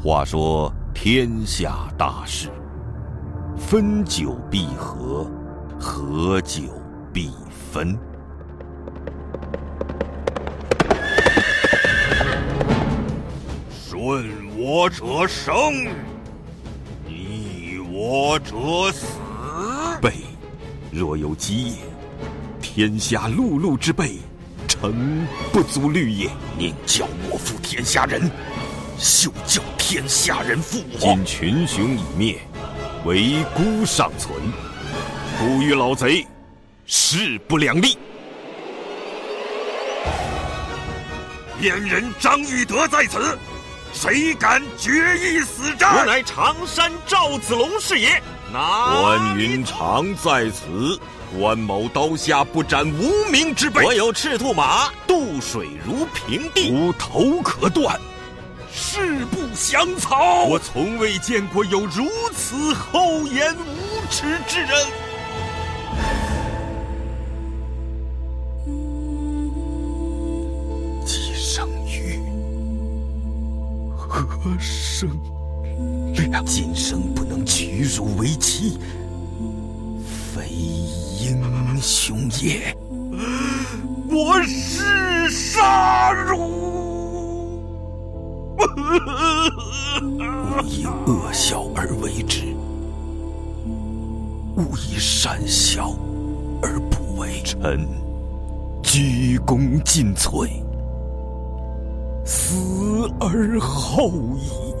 话说天下大事，分久必合，合久必分。顺我者生，逆我者死。备若有基也，天下碌碌之辈，诚不足虑也。宁教我负天下人，休教天下人负我。今群雄已灭，唯孤尚存，孤与老贼势不两立。燕人张翼德在此。谁敢决一死战？我乃常山赵子龙是也。关云长在此，关某刀下不斩无名之辈。我有赤兔马，渡水如平地，无头可断，誓不降曹。我从未见过有如此厚颜无耻之人。何生亮，今生不能娶汝为妻，非英雄也。我誓杀汝！勿以恶小而为之，勿以善小而不为。臣鞠躬尽瘁。死而后已。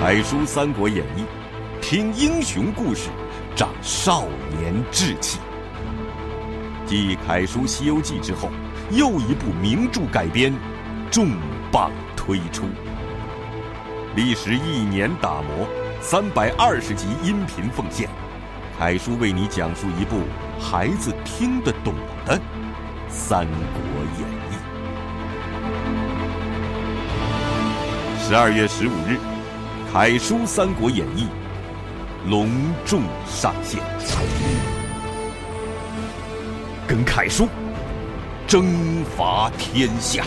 凯书《三国演义》，听英雄故事，长少年志气。继凯书《西游记》之后，又一部名著改编。重磅推出，历时一年打磨，三百二十集音频奉献，凯叔为你讲述一部孩子听得懂的《三国演义》。十二月十五日，楷书《三国演义》隆重上线，跟楷书征伐天下。